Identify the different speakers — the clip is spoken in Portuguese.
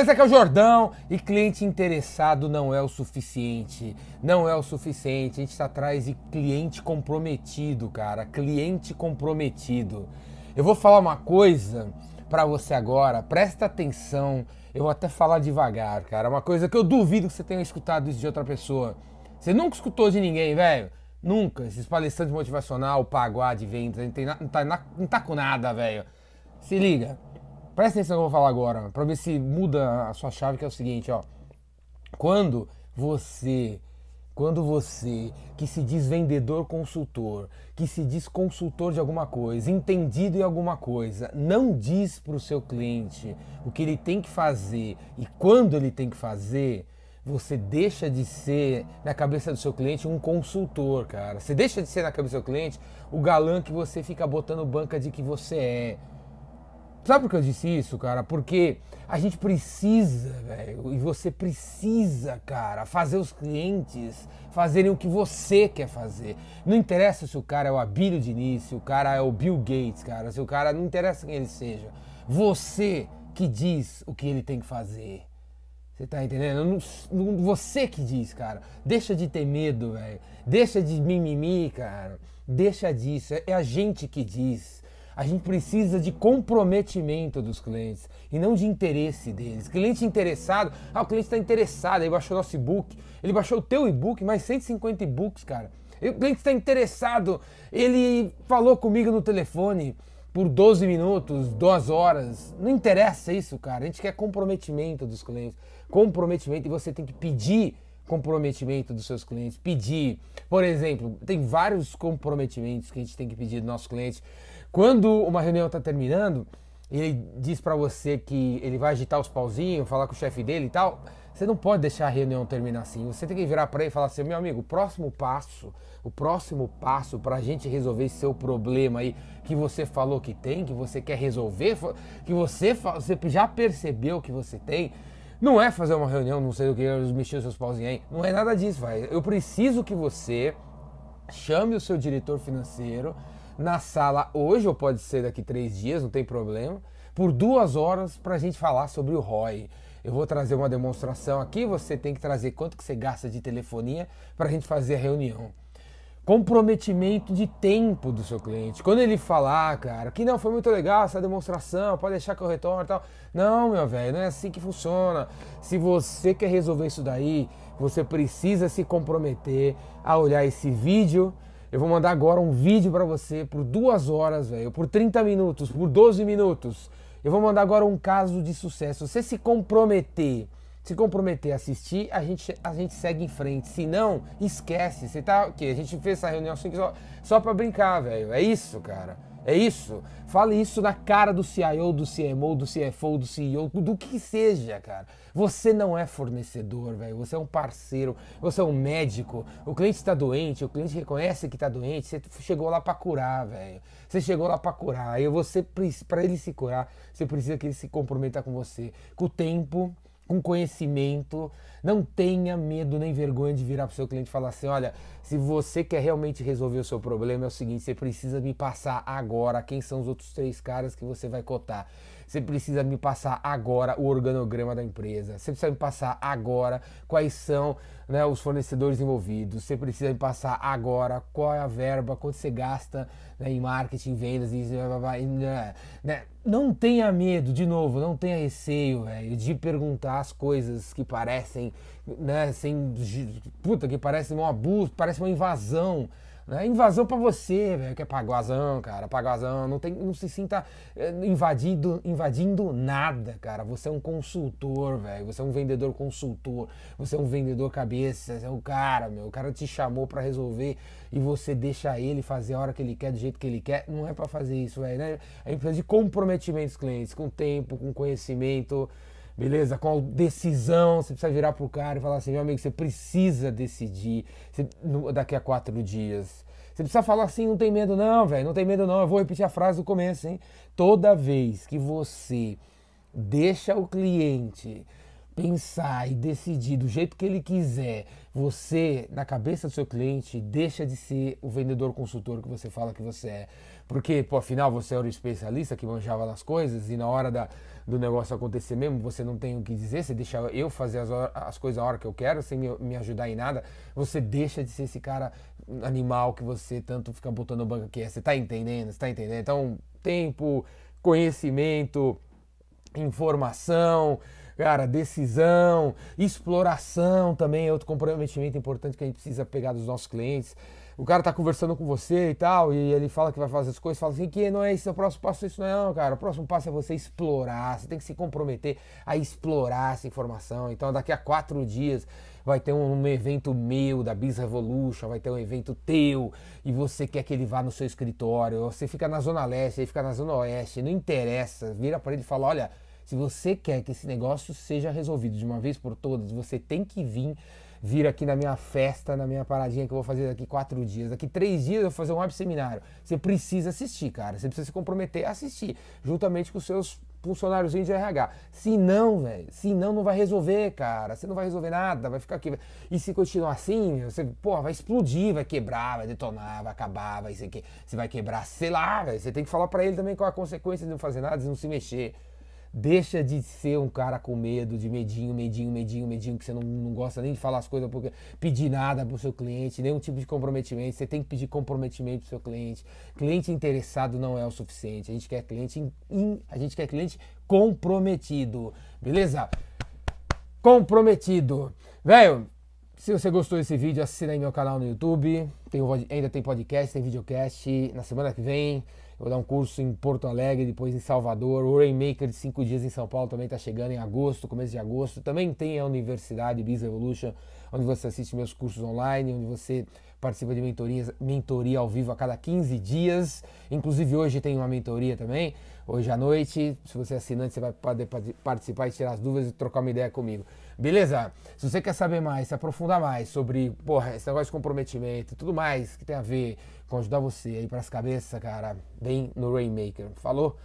Speaker 1: beleza? Aqui é o Jordão e cliente interessado não é o suficiente. Não é o suficiente. A gente está atrás de cliente comprometido, cara. Cliente comprometido. Eu vou falar uma coisa para você agora. Presta atenção. Eu vou até falar devagar, cara. Uma coisa que eu duvido que você tenha escutado isso de outra pessoa. Você nunca escutou de ninguém, velho. Nunca. Esses palestrantes motivacional, paguá de vendas, não, tem não, tá, não tá com nada, velho. Se liga. Presta atenção no que eu vou falar agora, para ver se muda a sua chave, que é o seguinte, ó. Quando você, quando você que se diz vendedor consultor, que se diz consultor de alguma coisa, entendido em alguma coisa, não diz para o seu cliente o que ele tem que fazer e quando ele tem que fazer, você deixa de ser na cabeça do seu cliente um consultor, cara. Você deixa de ser na cabeça do seu cliente o galã que você fica botando banca de que você é. Sabe por que eu disse isso, cara? Porque a gente precisa, velho, e você precisa, cara, fazer os clientes fazerem o que você quer fazer. Não interessa se o cara é o Abílio Diniz, se o cara é o Bill Gates, cara, se o cara não interessa quem ele seja. Você que diz o que ele tem que fazer. Você tá entendendo? Não, não, você que diz, cara. Deixa de ter medo, velho. Deixa de mimimi, cara. Deixa disso. É a gente que diz. A gente precisa de comprometimento dos clientes e não de interesse deles. Cliente interessado, ah, o cliente está interessado, ele baixou nosso e-book, ele baixou o teu e-book, mais 150 e-books, cara. O cliente está interessado, ele falou comigo no telefone por 12 minutos, 2 horas. Não interessa isso, cara. A gente quer comprometimento dos clientes. Comprometimento e você tem que pedir comprometimento dos seus clientes, pedir. Por exemplo, tem vários comprometimentos que a gente tem que pedir do nosso cliente. Quando uma reunião está terminando, ele diz para você que ele vai agitar os pauzinhos, falar com o chefe dele e tal. Você não pode deixar a reunião terminar assim. Você tem que virar para ele e falar assim: meu amigo, o próximo passo, o próximo passo para a gente resolver esse seu problema aí que você falou que tem, que você quer resolver, que você, você já percebeu que você tem, não é fazer uma reunião, não sei o que, mexer os seus pauzinhos aí. Não é nada disso, vai. Eu preciso que você chame o seu diretor financeiro na sala hoje, ou pode ser daqui três dias, não tem problema, por duas horas para a gente falar sobre o ROI. Eu vou trazer uma demonstração aqui, você tem que trazer quanto que você gasta de telefonia para a gente fazer a reunião. Comprometimento de tempo do seu cliente. Quando ele falar, cara, que não foi muito legal essa demonstração, pode deixar que eu retorno e tal. Não, meu velho, não é assim que funciona. Se você quer resolver isso daí, você precisa se comprometer a olhar esse vídeo eu vou mandar agora um vídeo para você por duas horas, velho, por 30 minutos, por 12 minutos. Eu vou mandar agora um caso de sucesso. Você se comprometer, se comprometer a assistir, a gente, a gente segue em frente. Se não, esquece. Você tá o quê? A gente fez essa reunião assim só, só para brincar, velho. É isso, cara. É isso. Fale isso na cara do CIO, do CMO, do CFO, do CEO, do que seja, cara. Você não é fornecedor, velho. Você é um parceiro, você é um médico. O cliente está doente, o cliente reconhece que está doente. Você chegou lá para curar, velho. Você chegou lá para curar. E você, para ele se curar, você precisa que ele se comprometa com você, com o tempo, com conhecimento. Não tenha medo nem vergonha de virar para o seu cliente e falar assim: olha, se você quer realmente resolver o seu problema, é o seguinte, você precisa me passar agora quem são os outros três caras que você vai cotar. Você precisa me passar agora o organograma da empresa. Você precisa me passar agora quais são né, os fornecedores envolvidos. Você precisa me passar agora qual é a verba, quanto você gasta né, em marketing, vendas, e, né, né. Não tenha medo, de novo, não tenha receio de perguntar as coisas que parecem, né, sem, puta, que parecem um abuso, parece uma invasão né? Invasão para você, velho, que é paguazão, cara, paguazão. Não, tem, não se sinta eh, invadido, invadindo nada, cara. Você é um consultor, velho. Você é um vendedor consultor. Você é um vendedor cabeça. Você é um cara, meu. O cara te chamou para resolver e você deixa ele fazer a hora que ele quer, do jeito que ele quer. Não é para fazer isso, velho. Né? A gente precisa de comprometimento dos clientes, com tempo, com conhecimento beleza? Com decisão, você precisa virar pro cara e falar assim, meu amigo, você precisa decidir você, no, daqui a quatro dias. Você precisa falar assim, não tem medo não, velho, não tem medo não. Eu vou repetir a frase do começo, hein? Toda vez que você deixa o cliente pensar e decidir do jeito que ele quiser, você, na cabeça do seu cliente, deixa de ser o vendedor consultor que você fala que você é. Porque, pô, afinal, você era o especialista que manjava nas coisas e na hora da, do negócio acontecer mesmo, você não tem o que dizer, você deixa eu fazer as, as coisas a hora que eu quero, sem me, me, ajudar em nada, você deixa de ser esse cara animal que você tanto fica botando banca que é. Você tá entendendo? Você tá entendendo? Então, tempo, conhecimento, informação, cara, decisão, exploração também é outro comprometimento importante que a gente precisa pegar dos nossos clientes o cara tá conversando com você e tal, e ele fala que vai fazer as coisas, fala assim, que não é esse o próximo passo, isso é não, cara. O próximo passo é você explorar, você tem que se comprometer a explorar essa informação. Então daqui a quatro dias vai ter um, um evento meu da Biz Revolution, vai ter um evento teu, e você quer que ele vá no seu escritório, você fica na Zona Leste, ele fica na Zona Oeste, não interessa, vira para ele e fala, olha, se você quer que esse negócio seja resolvido de uma vez por todas, você tem que vir vir aqui na minha festa, na minha paradinha que eu vou fazer daqui quatro dias. Daqui três dias eu vou fazer um web seminário. Você precisa assistir, cara. Você precisa se comprometer a assistir, juntamente com os seus funcionários de RH. Se não, velho, se não, não vai resolver, cara. Você não vai resolver nada, vai ficar aqui. E se continuar assim, você, pô, vai explodir, vai quebrar, vai detonar, vai acabar, vai ser que você vai quebrar, sei lá, velho. Você tem que falar para ele também qual a consequência de não fazer nada, de não se mexer. Deixa de ser um cara com medo, de medinho, medinho, medinho, medinho, que você não, não gosta nem de falar as coisas, porque pedir nada pro seu cliente, nenhum tipo de comprometimento. Você tem que pedir comprometimento pro seu cliente. Cliente interessado não é o suficiente. A gente quer cliente, in, a gente quer cliente comprometido. Beleza? Comprometido. Velho, se você gostou desse vídeo, assina aí meu canal no YouTube. Tem, ainda tem podcast, tem videocast. Na semana que vem vou dar um curso em Porto Alegre, depois em Salvador. O Rainmaker de 5 dias em São Paulo também está chegando em agosto, começo de agosto. Também tem a Universidade Biz Evolution, onde você assiste meus cursos online, onde você participa de mentorias, mentoria ao vivo a cada 15 dias. Inclusive hoje tem uma mentoria também, hoje à noite. Se você é assinante, você vai poder participar e tirar as dúvidas e trocar uma ideia comigo. Beleza? Se você quer saber mais, se aprofundar mais sobre porra, esse negócio de comprometimento, tudo mais que tem a ver com ajudar você aí para as cabeças, cara, vem no Rainmaker. Falou?